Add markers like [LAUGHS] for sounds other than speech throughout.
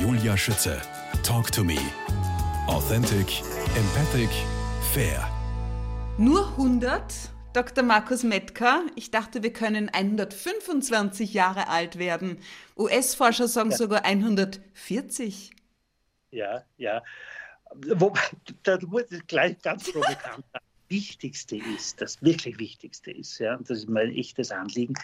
Julia Schütze. Talk to me. Authentic, empathic, fair. Nur 100? Dr. Markus Metka, ich dachte, wir können 125 Jahre alt werden. US-Forscher sagen ja. sogar 140. Ja, ja. Wobei, da muss ich gleich ganz provokant Das Wichtigste ist, das wirklich Wichtigste ist, ja, und das ist mein echtes Anliegen,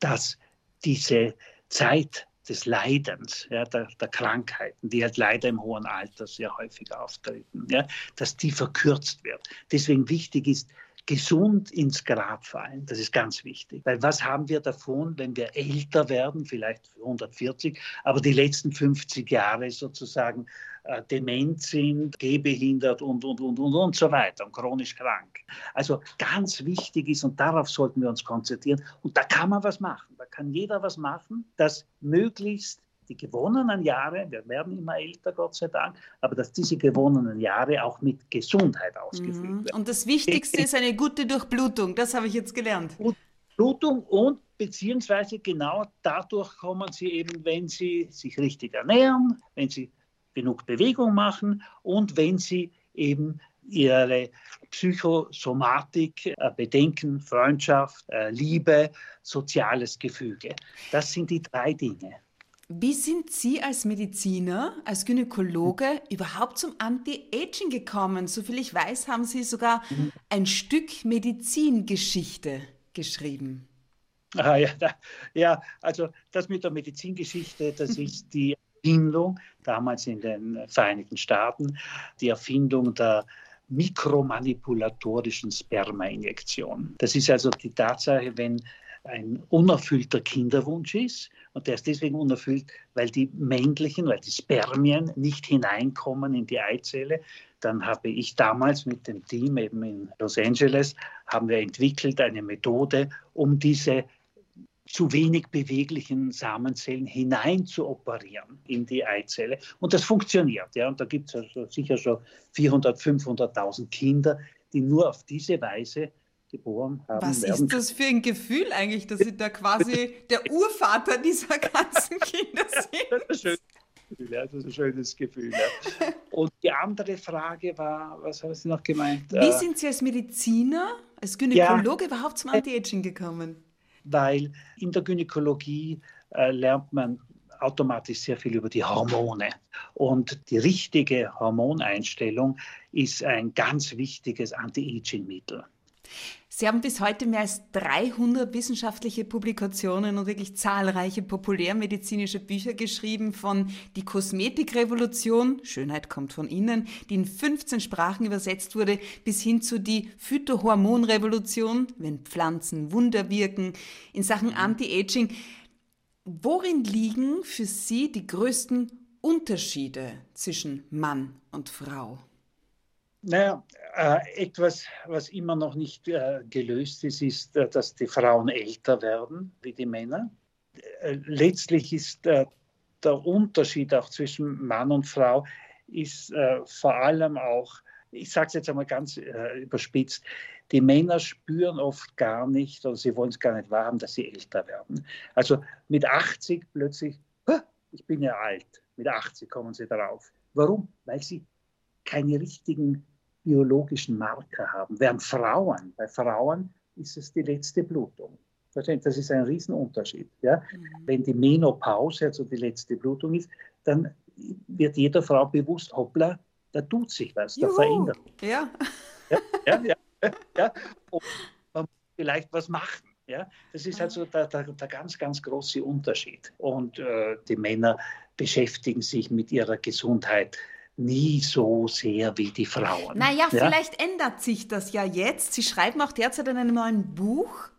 dass diese Zeit des Leidens, ja, der, der, Krankheiten, die halt leider im hohen Alter sehr häufig auftreten, ja, dass die verkürzt wird. Deswegen wichtig ist, gesund ins Grab fallen. Das ist ganz wichtig. Weil was haben wir davon, wenn wir älter werden, vielleicht 140, aber die letzten 50 Jahre sozusagen dement sind, gehbehindert und, und, und, und, und so weiter und chronisch krank. Also ganz wichtig ist, und darauf sollten wir uns konzentrieren, und da kann man was machen. Da kann jeder was machen, dass möglichst die gewonnenen Jahre, wir werden immer älter, Gott sei Dank, aber dass diese gewonnenen Jahre auch mit Gesundheit ausgefüllt mhm. werden. Und das Wichtigste ist eine gute Durchblutung, das habe ich jetzt gelernt. Blutung und beziehungsweise genau dadurch kommen sie eben, wenn sie sich richtig ernähren, wenn sie genug Bewegung machen und wenn sie eben ihre Psychosomatik, äh, Bedenken, Freundschaft, äh, Liebe, soziales Gefüge. Das sind die drei Dinge. Wie sind Sie als Mediziner, als Gynäkologe überhaupt zum Anti-Aging gekommen? Soviel ich weiß, haben Sie sogar ein Stück Medizingeschichte geschrieben. Ah, ja, ja, also das mit der Medizingeschichte, das [LAUGHS] ist die Erfindung, damals in den Vereinigten Staaten, die Erfindung der mikromanipulatorischen Spermainjektion. Das ist also die Tatsache, wenn ein unerfüllter Kinderwunsch ist. Und der ist deswegen unerfüllt, weil die männlichen, weil die Spermien nicht hineinkommen in die Eizelle. Dann habe ich damals mit dem Team eben in Los Angeles, haben wir entwickelt eine Methode, um diese zu wenig beweglichen Samenzellen hinein zu operieren in die Eizelle. Und das funktioniert. Ja. Und da gibt es also sicher schon 400.000, 500.000 Kinder, die nur auf diese Weise geboren haben. Was werden. ist das für ein Gefühl eigentlich, dass Sie da quasi [LAUGHS] der Urvater dieser ganzen Kinder sind? Das ist Gefühl, ja, das ist ein schönes Gefühl. Ja. Und die andere Frage war, was haben Sie noch gemeint? Wie äh, sind Sie als Mediziner, als Gynäkologe ja, überhaupt zum Anti-Aging gekommen? Weil in der Gynäkologie äh, lernt man automatisch sehr viel über die Hormone. Und die richtige Hormoneinstellung ist ein ganz wichtiges Anti-Aging-Mittel. Sie haben bis heute mehr als 300 wissenschaftliche Publikationen und wirklich zahlreiche populärmedizinische Bücher geschrieben, von Die Kosmetikrevolution, Schönheit kommt von innen, die in 15 Sprachen übersetzt wurde, bis hin zu Die Phytohormonrevolution, wenn Pflanzen Wunder wirken, in Sachen Anti-Aging. Worin liegen für Sie die größten Unterschiede zwischen Mann und Frau? Naja, äh, etwas, was immer noch nicht äh, gelöst ist, ist, äh, dass die Frauen älter werden wie die Männer. Letztlich ist der Unterschied auch zwischen Mann und Frau ist vor allem auch, ich sage es jetzt einmal ganz überspitzt, die Männer spüren oft gar nicht oder sie wollen es gar nicht wahrhaben, dass sie älter werden. Also mit 80 plötzlich, ich bin ja alt, mit 80 kommen sie darauf. Warum? Weil sie keine richtigen biologischen Marker haben. Während Frauen, bei Frauen ist es die letzte Blutung. Das ist ein Riesenunterschied. Ja? Mhm. Wenn die Menopause, also die letzte Blutung ist, dann wird jeder Frau bewusst, hoppla, da tut sich was, da verändert sich. Ja. Ja, ja, ja, [LAUGHS] ja. Und man muss vielleicht was machen. Ja? Das ist also der, der, der ganz, ganz große Unterschied. Und äh, die Männer beschäftigen sich mit ihrer Gesundheit nie so sehr wie die Frauen. Naja, ja? vielleicht ändert sich das ja jetzt. Sie schreiben auch derzeit in einem neuen Buch,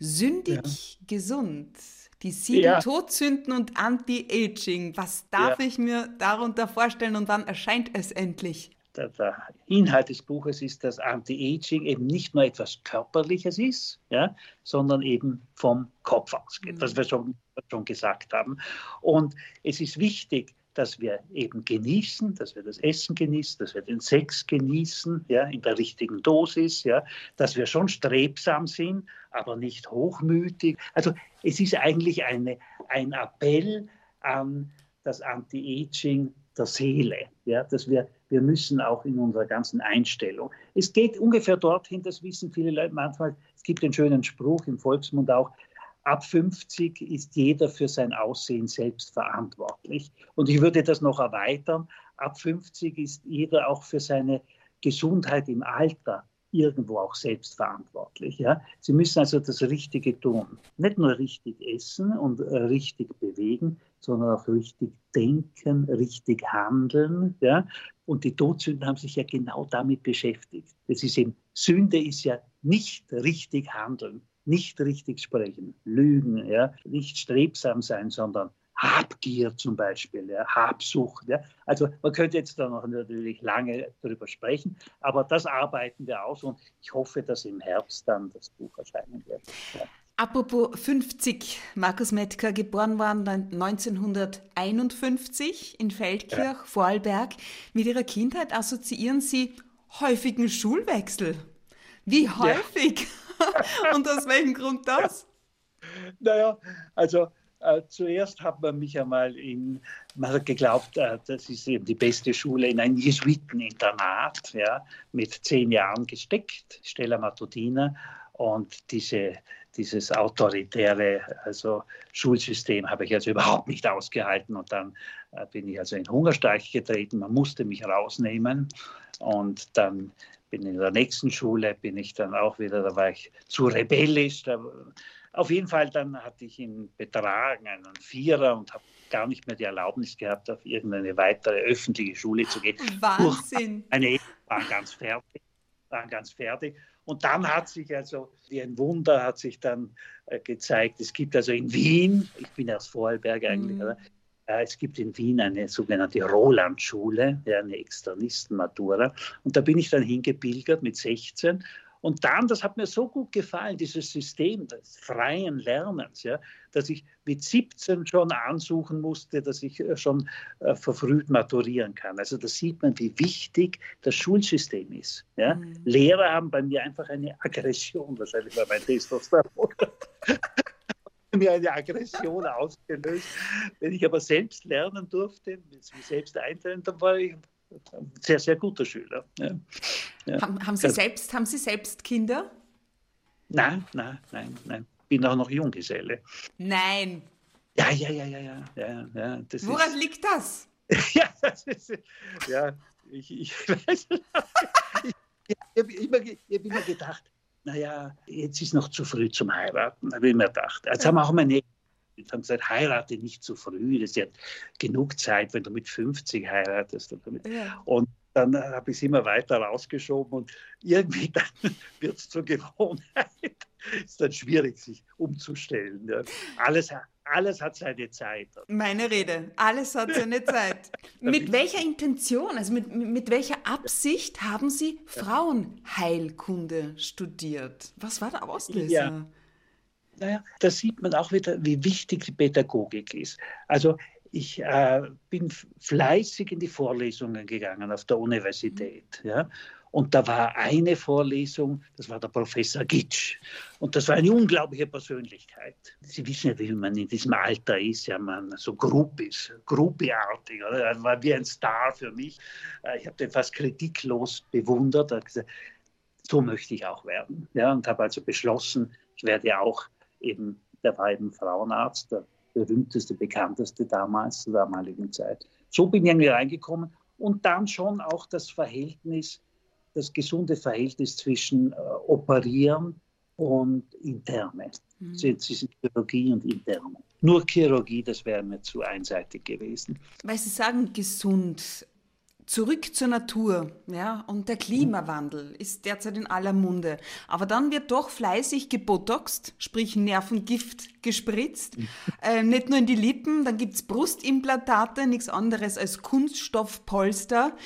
Sündig ja. gesund. Die sieben ja. Todsünden und Anti-Aging. Was darf ja. ich mir darunter vorstellen und wann erscheint es endlich? Der, der, Inhalt des Buches ist, dass Anti-Aging eben nicht nur etwas Körperliches ist, ja, sondern eben vom Kopf ausgeht, mhm. was wir schon, schon gesagt haben. Und es ist wichtig, dass wir eben genießen, dass wir das Essen genießen, dass wir den Sex genießen, ja, in der richtigen Dosis, ja, dass wir schon strebsam sind, aber nicht hochmütig. Also es ist eigentlich eine, ein Appell an das Anti-Aging der Seele. Ja, dass wir, wir müssen auch in unserer ganzen Einstellung. Es geht ungefähr dorthin, das wissen viele Leute manchmal. Es gibt einen schönen Spruch im Volksmund auch, ab 50 ist jeder für sein Aussehen selbst verantwortlich. Und ich würde das noch erweitern. Ab 50 ist jeder auch für seine Gesundheit im Alter irgendwo auch selbst verantwortlich. Ja? Sie müssen also das Richtige tun. Nicht nur richtig essen und äh, richtig bewegen, sondern auch richtig denken, richtig handeln. Ja? Und die Todsünden haben sich ja genau damit beschäftigt. Das ist eben, Sünde ist ja nicht richtig handeln, nicht richtig sprechen, lügen, ja? nicht strebsam sein, sondern Habgier zum Beispiel, ja, Habsucht. Ja. Also man könnte jetzt da noch natürlich lange darüber sprechen, aber das arbeiten wir aus und ich hoffe, dass im Herbst dann das Buch erscheinen wird. Ja. Apropos 50, Markus Mettker, geboren worden 1951 in Feldkirch, ja. Vorarlberg. Mit Ihrer Kindheit assoziieren Sie häufigen Schulwechsel. Wie häufig? Ja. [LAUGHS] Und aus welchem Grund das? Naja, also äh, zuerst hat man mich einmal in, man hat geglaubt, äh, das ist eben die beste Schule in ein Jesuiteninternat, ja, mit zehn Jahren gesteckt, Stella Matutina. Und diese, dieses autoritäre also Schulsystem habe ich also überhaupt nicht ausgehalten. Und dann äh, bin ich also in Hungerstreik getreten. Man musste mich rausnehmen. Und dann bin in der nächsten Schule, bin ich dann auch wieder, da war ich zu rebellisch. Da auf jeden Fall dann hatte ich ihn betragen, einen Vierer und habe gar nicht mehr die Erlaubnis gehabt, auf irgendeine weitere öffentliche Schule zu gehen. Wahnsinn. Meine Eltern waren ganz fertig, waren ganz fertig. Und dann hat sich also, wie ein Wunder, hat sich dann äh, gezeigt, es gibt also in Wien, ich bin aus Vorarlberg eigentlich, mhm. Es gibt in Wien eine sogenannte Roland-Schule, eine Externisten-Matura. Und da bin ich dann hingepilgert mit 16 und dann, das hat mir so gut gefallen, dieses System des freien Lernens, ja, dass ich mit 17 schon ansuchen musste, dass ich äh, schon äh, verfrüht maturieren kann. Also da sieht man, wie wichtig das Schulsystem ist. Ja. Mhm. Lehrer haben bei mir einfach eine Aggression, wahrscheinlich war mein Testosteron. [LAUGHS] mir eine Aggression ausgelöst. Wenn ich aber selbst lernen durfte, mich selbst einteilen, dann war ich ein sehr, sehr guter Schüler. Ja. Ja. Haben, haben, Sie also, selbst, haben Sie selbst Kinder? Nein, nein, nein, nein. Bin auch noch Junggeselle. Nein. Ja, ja, ja, ja, ja. ja, ja das Woran ist, liegt das? [LAUGHS] ja, das ist, ja, ich, ich [LAUGHS] weiß nicht. ich, ich habe immer, hab immer gedacht, naja, jetzt ist noch zu früh zum Heiraten, habe ich mir gedacht. Jetzt haben auch meine haben gesagt, heirate nicht zu früh, das ist ja genug Zeit, wenn du mit 50 heiratest. Ja. Und dann habe ich es immer weiter rausgeschoben und irgendwie [LAUGHS] dann wird es zur Gewohnheit. ist dann schwierig, sich umzustellen. Ja. Alles, alles hat seine Zeit. Meine Rede, alles hat seine [LAUGHS] Zeit. mit welcher Intention, also mit, mit welcher Absicht haben Sie Frauenheilkunde studiert? Was war der Auslöser? Ja. Naja, da sieht man auch wieder, wie wichtig die Pädagogik ist. Also ich äh, bin fleißig in die Vorlesungen gegangen auf der Universität. Ja? Und da war eine Vorlesung, das war der Professor Gitsch. Und das war eine unglaubliche Persönlichkeit. Sie wissen ja, wie man in diesem Alter ist, ja, man so Gruppis, Gruppiartig. Er war wie ein Star für mich. Äh, ich habe den fast kritiklos bewundert. Er gesagt, so möchte ich auch werden. Ja, und habe also beschlossen, ich werde auch eben, der eben Frauenarzt, der berühmteste, bekannteste damals, zur damaligen Zeit. So bin ich irgendwie reingekommen und dann schon auch das Verhältnis, das gesunde Verhältnis zwischen äh, Operieren und Interne. Mhm. Zwischen Chirurgie und Interne. Nur Chirurgie, das wäre mir zu einseitig gewesen. Weil Sie sagen gesund, Zurück zur Natur, ja, und der Klimawandel ist derzeit in aller Munde. Aber dann wird doch fleißig gebotoxt, sprich Nervengift gespritzt, äh, nicht nur in die Lippen, dann gibt's Brustimplantate, nichts anderes als Kunststoffpolster.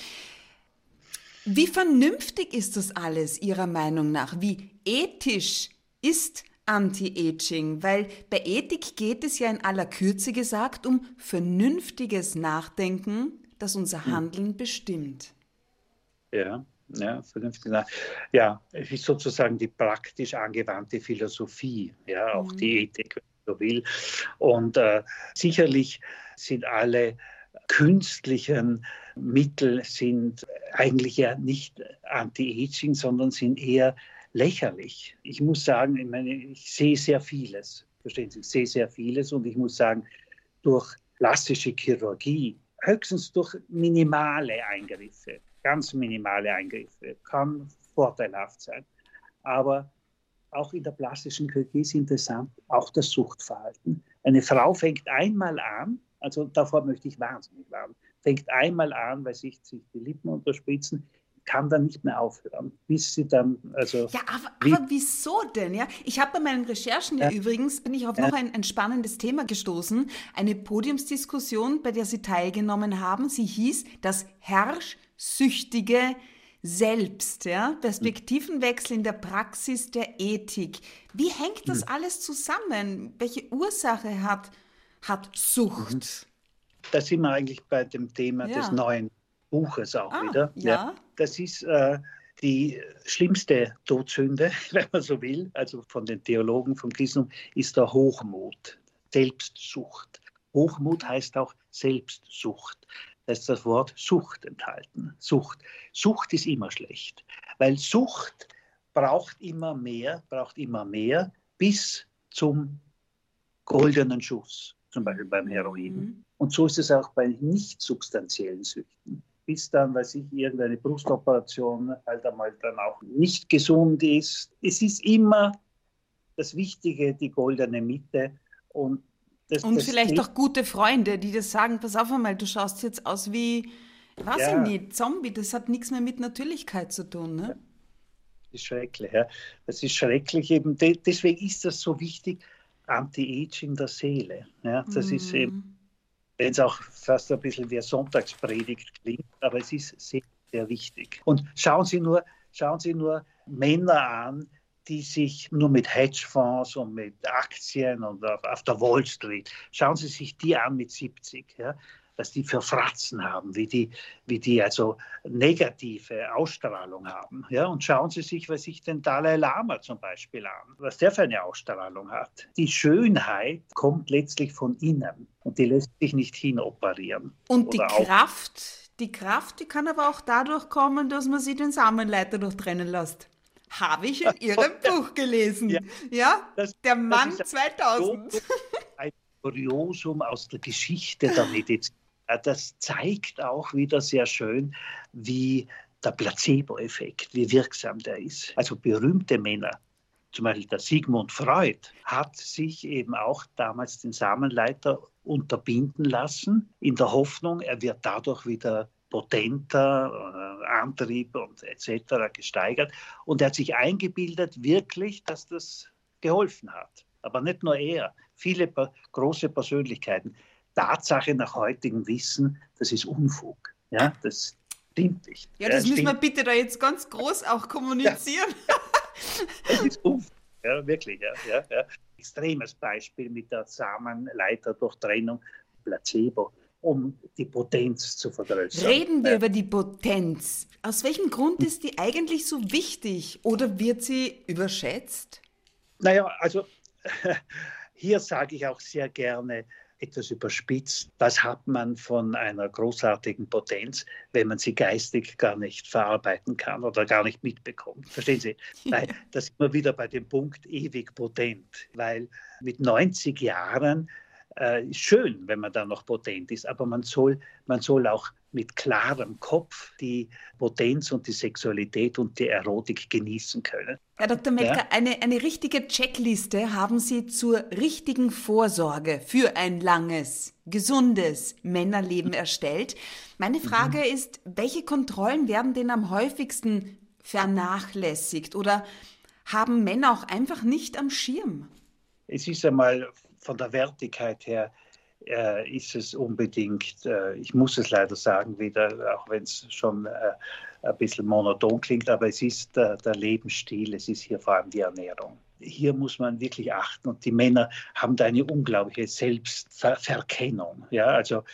Wie vernünftig ist das alles Ihrer Meinung nach? Wie ethisch ist Anti-Aging, weil bei Ethik geht es ja in aller Kürze gesagt um vernünftiges Nachdenken, das unser hm. Handeln bestimmt. Ja, ja, vernünftig. Ja, es ist sozusagen die praktisch angewandte Philosophie, ja, auch mhm. die Ethik, wenn man so will. Und äh, sicherlich sind alle künstlichen Mittel sind eigentlich ja nicht anti-aging, sondern sind eher lächerlich. Ich muss sagen, ich, meine, ich sehe sehr vieles, verstehen Sie, ich sehe sehr vieles und ich muss sagen, durch plastische Chirurgie, höchstens durch minimale Eingriffe, ganz minimale Eingriffe, kann vorteilhaft sein. Aber auch in der plastischen Chirurgie ist interessant, auch das Suchtverhalten. Eine Frau fängt einmal an, also davor möchte ich wahnsinnig warnen, fängt einmal an, weil sich, sich die Lippen unterspritzen, kann dann nicht mehr aufhören, bis sie dann, also... Ja, aber, aber wieso denn, ja? Ich habe bei meinen Recherchen ja, ja, übrigens, bin ich auf ja. noch ein, ein spannendes Thema gestoßen, eine Podiumsdiskussion, bei der Sie teilgenommen haben. Sie hieß das Herrschsüchtige selbst, ja, Perspektivenwechsel in der Praxis der Ethik. Wie hängt das hm. alles zusammen? Welche Ursache hat, hat Sucht? Mhm. Da sind wir eigentlich bei dem Thema ja. des neuen Buches auch ah, wieder. Ja. ja. Das ist äh, die schlimmste Todsünde, [LAUGHS] wenn man so will, also von den Theologen vom Christentum, ist der Hochmut, Selbstsucht. Hochmut heißt auch Selbstsucht. Da ist das Wort Sucht enthalten. Sucht. Sucht ist immer schlecht, weil Sucht braucht immer mehr, braucht immer mehr bis zum goldenen Schuss, zum Beispiel beim Heroin. Mhm. Und so ist es auch bei nicht substanziellen Süchten. Bis dann, weil sich irgendeine Brustoperation halt einmal dann auch nicht gesund ist. Es ist immer das Wichtige, die goldene Mitte. Und das, und das vielleicht auch gute Freunde, die das sagen, pass auf einmal, du schaust jetzt aus wie, weiß ja. ich nicht, Zombie, das hat nichts mehr mit Natürlichkeit zu tun. Ne? Das ist schrecklich, ja. Das ist schrecklich eben, deswegen ist das so wichtig, Anti-Aging der Seele. Ja, das mm. ist mhm. eben, wenn es auch fast ein bisschen wie Sonntagspredigt klingt, aber es ist sehr, sehr wichtig. Und schauen Sie nur, schauen Sie nur Männer an, die sich nur mit Hedgefonds und mit Aktien und auf, auf, der Wall Street, schauen Sie sich die an mit 70, ja, was die für Fratzen haben, wie die, wie die also negative Ausstrahlung haben. Ja, und schauen Sie sich, was sich den Dalai Lama zum Beispiel an, was der für eine Ausstrahlung hat. Die Schönheit kommt letztlich von innen und die lässt sich nicht hinoperieren. Und die Kraft, die Kraft, die kann aber auch dadurch kommen, dass man sich den Samenleiter durchtrennen lässt. Habe ich in [LAUGHS] Ihrem Buch gelesen. Ja, ja? Das, der Mann 2000. Ein Kuriosum aus der Geschichte der [LAUGHS] Medizin. Das zeigt auch wieder sehr schön, wie der Placebo-Effekt, wie wirksam der ist. Also berühmte Männer, zum Beispiel der Sigmund Freud, hat sich eben auch damals den Samenleiter unterbinden lassen, in der Hoffnung, er wird dadurch wieder potenter, äh, Antrieb und etc. gesteigert. Und er hat sich eingebildet, wirklich, dass das geholfen hat. Aber nicht nur er, viele große Persönlichkeiten. Tatsache nach heutigem Wissen, das ist Unfug. Ja, das stimmt nicht. Ja, das ja, müssen wir bitte da jetzt ganz groß auch kommunizieren. Ja. [LAUGHS] das ist Unfug, ja, wirklich. Ja, ja, ja. Extremes Beispiel mit der Samenleiterdurchtrennung, Placebo um die Potenz zu vergrößern. Reden wir über die Potenz. Aus welchem Grund ist die eigentlich so wichtig oder wird sie überschätzt? Naja, also [LAUGHS] hier sage ich auch sehr gerne etwas überspitzt, was hat man von einer großartigen Potenz, wenn man sie geistig gar nicht verarbeiten kann oder gar nicht mitbekommt. Verstehen Sie? [LAUGHS] Weil das wir wieder bei dem Punkt ewig potent, weil mit 90 Jahren äh, schön, wenn man da noch potent ist, aber man soll, man soll auch mit klarem Kopf die Potenz und die Sexualität und die Erotik genießen können. Herr Dr. Metzger, ja? eine, eine richtige Checkliste haben Sie zur richtigen Vorsorge für ein langes, gesundes Männerleben mhm. erstellt. Meine Frage mhm. ist, welche Kontrollen werden denn am häufigsten vernachlässigt oder haben Männer auch einfach nicht am Schirm? Es ist einmal von der Wertigkeit her äh, ist es unbedingt, äh, ich muss es leider sagen wieder, auch wenn es schon äh, ein bisschen monoton klingt, aber es ist der, der Lebensstil, es ist hier vor allem die Ernährung. Hier muss man wirklich achten und die Männer haben da eine unglaubliche Selbstverkennung. Ja, also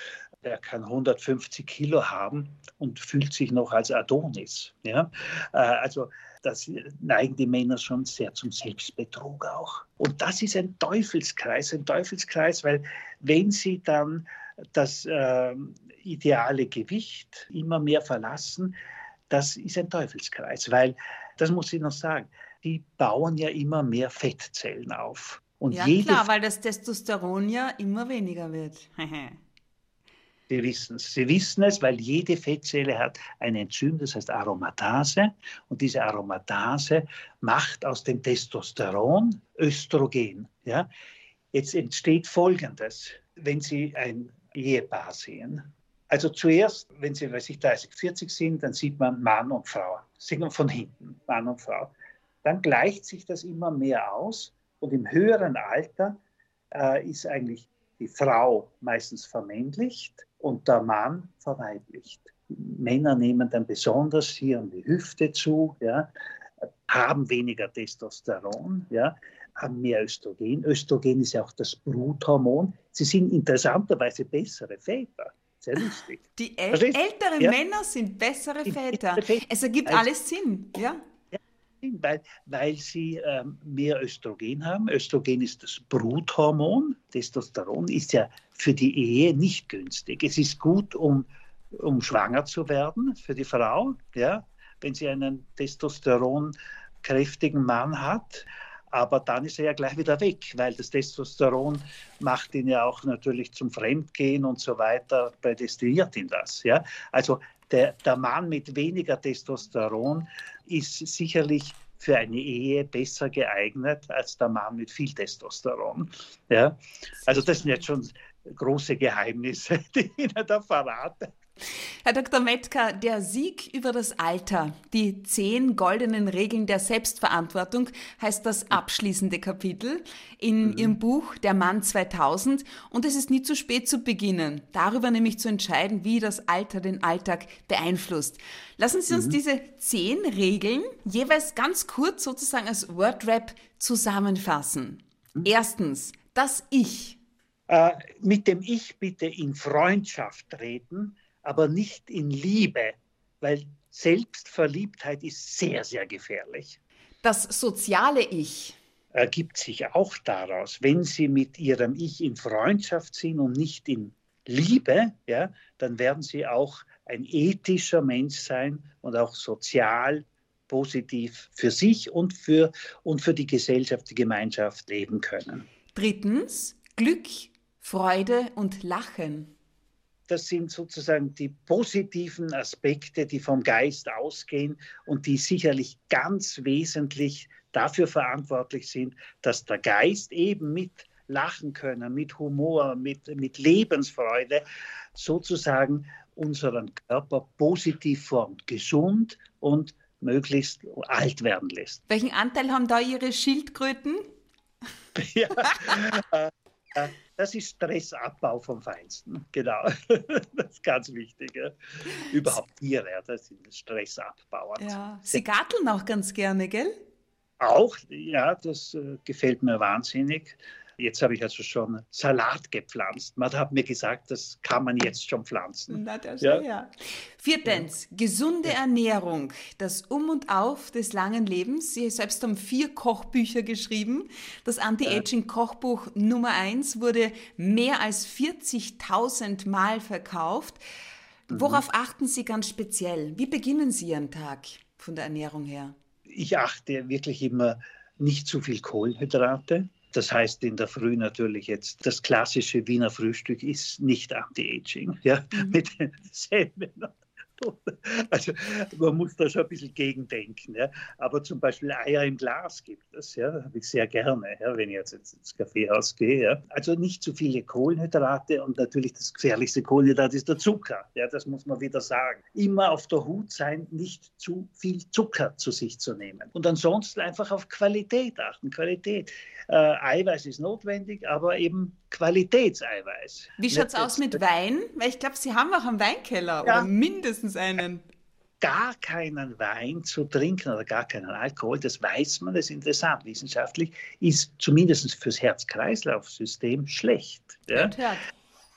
er kann 150 Kilo haben und fühlt sich noch als Adonis. Ja? Äh, also das neigen die Männer schon sehr zum Selbstbetrug auch. Und das ist ein Teufelskreis, ein Teufelskreis, weil wenn sie dann das äh, ideale Gewicht immer mehr verlassen, das ist ein Teufelskreis, weil, das muss ich noch sagen, die bauen ja immer mehr Fettzellen auf. Und ja, klar, weil das Testosteron ja immer weniger wird. [LAUGHS] Sie wissen es. Sie wissen es, weil jede Fettzelle hat ein Enzym, das heißt Aromatase. Und diese Aromatase macht aus dem Testosteron Östrogen. Ja? Jetzt entsteht Folgendes, wenn Sie ein Ehepaar sehen. Also zuerst, wenn Sie, weiß ich, 30, 40 sind, dann sieht man Mann und Frau. Sehen wir von hinten, Mann und Frau. Dann gleicht sich das immer mehr aus und im höheren Alter äh, ist eigentlich die Frau meistens vermännlicht und der Mann verweiblicht. Männer nehmen dann besonders hier an die Hüfte zu, ja, haben weniger Testosteron, ja, haben mehr Östrogen. Östrogen ist ja auch das Bruthormon. Sie sind interessanterweise bessere Väter. Sehr lustig. Die äl älteren ja? Männer sind bessere Väter. Es ergibt also, alles Sinn, ja weil, weil sie ähm, mehr Östrogen haben. Östrogen ist das Bruthormon. Testosteron ist ja für die Ehe nicht günstig. Es ist gut, um, um schwanger zu werden für die Frau, ja, wenn sie einen testosteronkräftigen Mann hat. Aber dann ist er ja gleich wieder weg, weil das Testosteron macht ihn ja auch natürlich zum Fremdgehen und so weiter, prädestiniert ihn das. Ja? Also der, der Mann mit weniger Testosteron ist sicherlich für eine Ehe besser geeignet als der Mann mit viel Testosteron. Ja? Also das sind jetzt schon große Geheimnisse, [LAUGHS] die ich Ihnen da verrate. Herr Dr. Metka, der Sieg über das Alter, die zehn goldenen Regeln der Selbstverantwortung heißt das abschließende Kapitel in mhm. Ihrem Buch Der Mann 2000 und es ist nie zu spät zu beginnen, darüber nämlich zu entscheiden, wie das Alter den Alltag beeinflusst. Lassen Sie uns mhm. diese zehn Regeln jeweils ganz kurz sozusagen als Wordrap zusammenfassen. Mhm. Erstens, das Ich. Äh, mit dem Ich bitte in Freundschaft treten aber nicht in Liebe, weil Selbstverliebtheit ist sehr, sehr gefährlich. Das soziale Ich ergibt sich auch daraus, wenn Sie mit Ihrem Ich in Freundschaft sind und nicht in Liebe, ja, dann werden Sie auch ein ethischer Mensch sein und auch sozial positiv für sich und für, und für die Gesellschaft, die Gemeinschaft leben können. Drittens, Glück, Freude und Lachen das sind sozusagen die positiven Aspekte, die vom Geist ausgehen und die sicherlich ganz wesentlich dafür verantwortlich sind, dass der Geist eben mit Lachen können, mit Humor, mit, mit Lebensfreude sozusagen unseren Körper positiv formt, gesund und möglichst alt werden lässt. Welchen Anteil haben da Ihre Schildkröten? [LAUGHS] ja, äh, äh, das ist Stressabbau vom Feinsten, genau. [LAUGHS] Das ist ganz wichtig. Ja. Überhaupt Tiere, das sind Stressabbauer. Ja. Sie garteln auch ganz gerne, gell? Auch, ja, das äh, gefällt mir wahnsinnig. Jetzt habe ich also schon Salat gepflanzt. Man hat mir gesagt, das kann man jetzt schon pflanzen. Na, das ja. ja. Viertens, gesunde Ernährung, das Um und Auf des langen Lebens. Sie selbst haben vier Kochbücher geschrieben. Das Anti-Aging-Kochbuch Nummer eins wurde mehr als 40.000 Mal verkauft. Mhm. Worauf mhm. achten Sie ganz speziell? Wie beginnen Sie Ihren Tag von der Ernährung her? Ich achte wirklich immer nicht zu viel Kohlenhydrate das heißt in der Früh natürlich jetzt, das klassische Wiener Frühstück ist nicht Anti-Aging, ja, mhm. mit den [LAUGHS] Semmeln [LAUGHS] Also man muss da schon ein bisschen gegendenken. Ja. Aber zum Beispiel Eier im Glas gibt es, ja, habe ich sehr gerne, ja, wenn ich jetzt ins Kaffeehaus gehe. Ja. Also nicht zu viele Kohlenhydrate und natürlich das gefährlichste Kohlenhydrat ist der Zucker. Ja, das muss man wieder sagen. Immer auf der Hut sein, nicht zu viel Zucker zu sich zu nehmen. Und ansonsten einfach auf Qualität achten. Qualität. Äh, Eiweiß ist notwendig, aber eben Qualitätseiweiß. Wie schaut es aus mit Wein? Weil ich glaube, Sie haben auch einen Weinkeller ja. oder mindestens einen. Gar keinen Wein zu trinken oder gar keinen Alkohol, das weiß man, das ist interessant wissenschaftlich, ist zumindest fürs Herz-Kreislauf-System schlecht. Ja?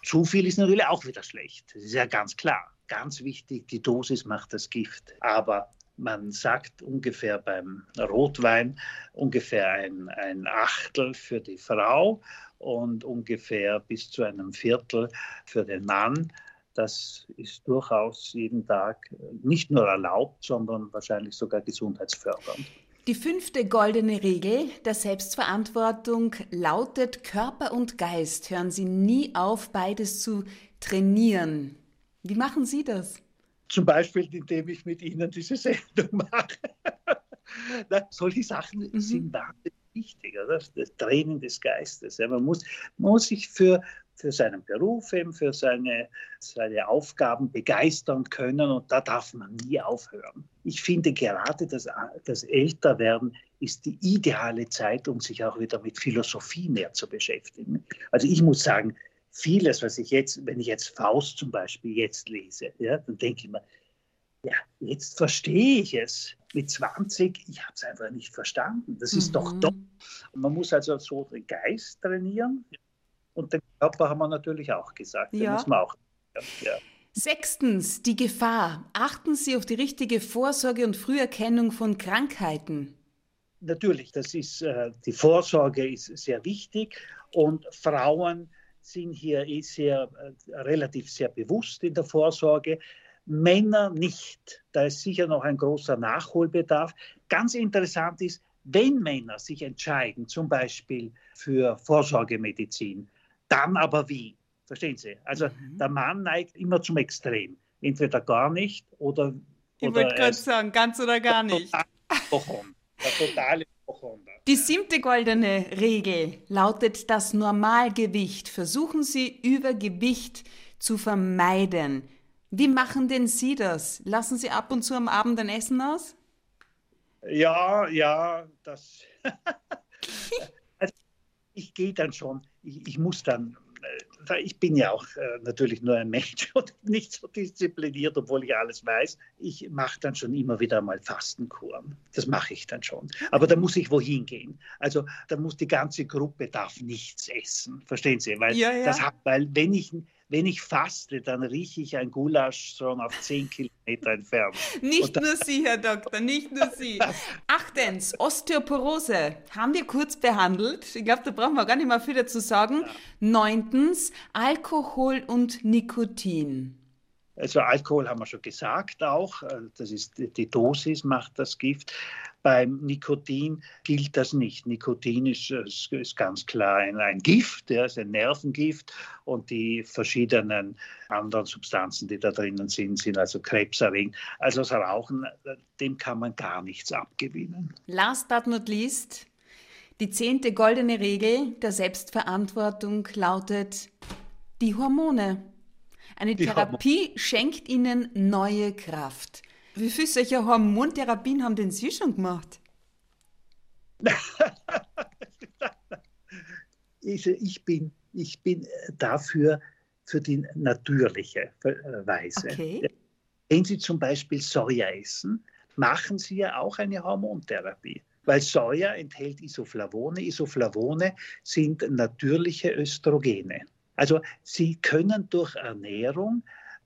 Zu viel ist natürlich auch wieder schlecht. Das ist ja ganz klar. Ganz wichtig, die Dosis macht das Gift. Aber man sagt ungefähr beim Rotwein ungefähr ein, ein Achtel für die Frau und ungefähr bis zu einem Viertel für den Mann. Das ist durchaus jeden Tag nicht nur erlaubt, sondern wahrscheinlich sogar gesundheitsfördernd. Die fünfte goldene Regel der Selbstverantwortung lautet, Körper und Geist hören Sie nie auf, beides zu trainieren. Wie machen Sie das? Zum Beispiel, indem ich mit Ihnen diese Sendung mache. [LAUGHS] solche Sachen mhm. sind wahnsinnig wichtig, oder? das Training des Geistes. Ja, man, muss, man muss sich für, für seinen Beruf, eben für seine, seine Aufgaben begeistern können und da darf man nie aufhören. Ich finde gerade das, das Älterwerden ist die ideale Zeit, um sich auch wieder mit Philosophie mehr zu beschäftigen. Also ich muss sagen, vieles, was ich jetzt, wenn ich jetzt Faust zum Beispiel jetzt lese, ja, dann denke ich mir, ja, jetzt verstehe ich es. Mit 20, ich habe es einfach nicht verstanden. Das ist mhm. doch. Man muss also so den Geist trainieren. Und den Körper haben wir natürlich auch gesagt. Ja. muss man auch. Ja. Sechstens, die Gefahr. Achten Sie auf die richtige Vorsorge und Früherkennung von Krankheiten. Natürlich, das ist, äh, die Vorsorge ist sehr wichtig und Frauen sind hier eh sehr, äh, relativ sehr bewusst in der Vorsorge. Männer nicht. Da ist sicher noch ein großer Nachholbedarf. Ganz interessant ist, wenn Männer sich entscheiden, zum Beispiel für Vorsorgemedizin, dann aber wie? Verstehen Sie? Also mhm. der Mann neigt immer zum Extrem. Entweder gar nicht oder. Ich würde gerade sagen, ganz oder gar nicht. Der totale Die siebte goldene Regel lautet das Normalgewicht. Versuchen Sie Übergewicht zu vermeiden. Wie machen denn Sie das? Lassen Sie ab und zu am Abend ein Essen aus? Ja, ja, das. [LAUGHS] ich gehe dann schon, ich, ich, muss dann, äh, ich bin ja auch äh, natürlich nur ein Mensch [LAUGHS] und nicht so diszipliniert, obwohl ich alles weiß. Ich mache dann schon immer wieder mal Fastenkuren. Das mache ich dann schon. Aber da muss ich wohin gehen. Also da muss die ganze Gruppe darf nichts essen. Verstehen Sie? Weil, ja, ja. Das, weil wenn ich wenn ich faste, dann rieche ich ein Gulasch schon auf 10 Kilometer entfernt. [LAUGHS] Nicht nur Sie, Herr Doktor, nicht nur Sie. Achtens, Osteoporose haben wir kurz behandelt. Ich glaube, da brauchen wir gar nicht mal viel dazu sagen. Ja. Neuntens, Alkohol und Nikotin. Also Alkohol haben wir schon gesagt auch, das ist die Dosis macht das Gift. Beim Nikotin gilt das nicht. Nikotin ist, ist ganz klar ein, ein Gift, ja, ist ein Nervengift und die verschiedenen anderen Substanzen, die da drinnen sind, sind also krebserregend. Also das Rauchen, dem kann man gar nichts abgewinnen. Last but not least, die zehnte goldene Regel der Selbstverantwortung lautet die Hormone. Eine die Therapie Hormone. schenkt ihnen neue Kraft. Wie viele solcher Hormontherapien haben denn Sie schon gemacht? [LAUGHS] ich, bin, ich bin dafür für die natürliche Weise. Okay. Wenn Sie zum Beispiel Soja essen, machen Sie ja auch eine Hormontherapie. Weil Soja enthält Isoflavone. Isoflavone sind natürliche Östrogene. Also Sie können durch Ernährung,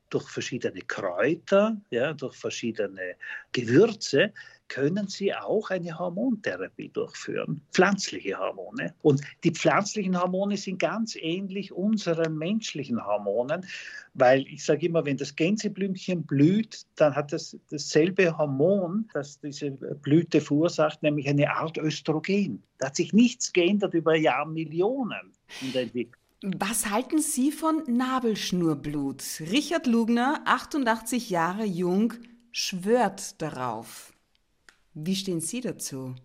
durch verschiedene Kräuter, ja, durch verschiedene Gewürze, können Sie auch eine Hormontherapie durchführen, pflanzliche Hormone. Und die pflanzlichen Hormone sind ganz ähnlich unseren menschlichen Hormonen, weil ich sage immer, wenn das Gänseblümchen blüht, dann hat das dasselbe Hormon, das diese Blüte verursacht, nämlich eine Art Östrogen. Da hat sich nichts geändert über Jahrmillionen in der Entwicklung. Was halten Sie von Nabelschnurblut? Richard Lugner, 88 Jahre jung, schwört darauf. Wie stehen Sie dazu?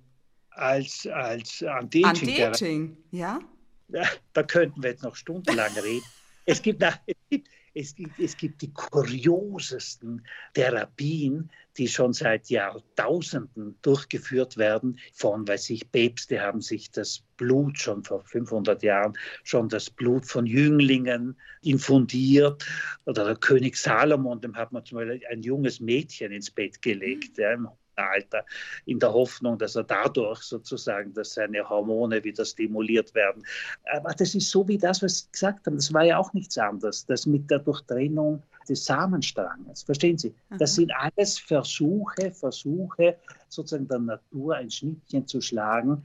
Als, als Anti-Aging. Anti-Aging, ja? ja? Da könnten wir jetzt noch stundenlang reden. Es gibt, es gibt es gibt, es gibt die kuriosesten Therapien, die schon seit Jahrtausenden durchgeführt werden. Von, weiß ich, Päpste haben sich das Blut schon vor 500 Jahren, schon das Blut von Jünglingen infundiert. Oder der König Salomon, dem hat man zum Beispiel ein junges Mädchen ins Bett gelegt, ja, im Alter, in der Hoffnung, dass er dadurch sozusagen, dass seine Hormone wieder stimuliert werden. Aber das ist so wie das, was Sie gesagt haben. Das war ja auch nichts anderes. Das mit der Durchtrennung des Samenstranges. Verstehen Sie? Das sind alles Versuche, Versuche, sozusagen der Natur ein Schnittchen zu schlagen.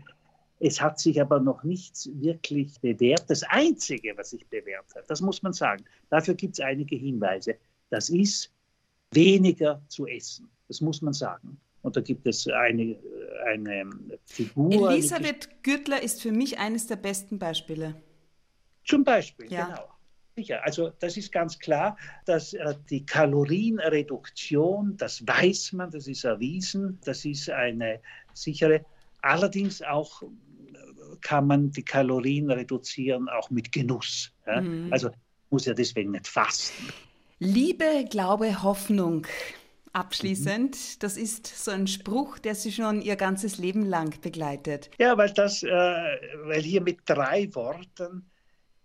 Es hat sich aber noch nichts wirklich bewährt. Das Einzige, was sich bewährt hat, das muss man sagen, dafür gibt es einige Hinweise, das ist weniger zu essen. Das muss man sagen. Und da gibt es eine, eine Figur. Elisabeth Gürtler ist für mich eines der besten Beispiele. Zum Beispiel, ja. genau. Sicher. Also das ist ganz klar, dass äh, die Kalorienreduktion, das weiß man, das ist erwiesen, das ist eine sichere. Allerdings auch äh, kann man die Kalorien reduzieren, auch mit Genuss. Ja? Mhm. Also muss ja deswegen nicht fasten. Liebe, Glaube, Hoffnung. Abschließend, das ist so ein Spruch, der Sie schon Ihr ganzes Leben lang begleitet. Ja, weil das, äh, weil hier mit drei Worten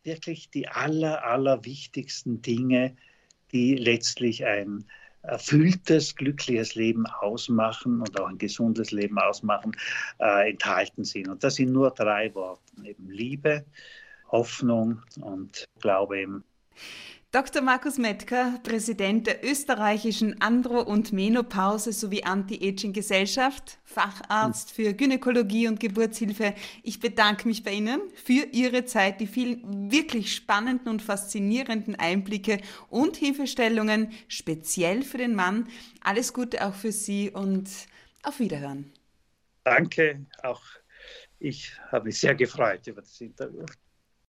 wirklich die aller, aller wichtigsten Dinge, die letztlich ein erfülltes, glückliches Leben ausmachen und auch ein gesundes Leben ausmachen, äh, enthalten sind. Und das sind nur drei Worte, eben Liebe, Hoffnung und Glaube eben. Dr. Markus Mettker, Präsident der österreichischen Andro- und Menopause sowie Anti-Aging-Gesellschaft, Facharzt für Gynäkologie und Geburtshilfe. Ich bedanke mich bei Ihnen für Ihre Zeit, die vielen wirklich spannenden und faszinierenden Einblicke und Hilfestellungen, speziell für den Mann. Alles Gute auch für Sie und auf Wiederhören. Danke, auch ich habe mich sehr gefreut über das Interview.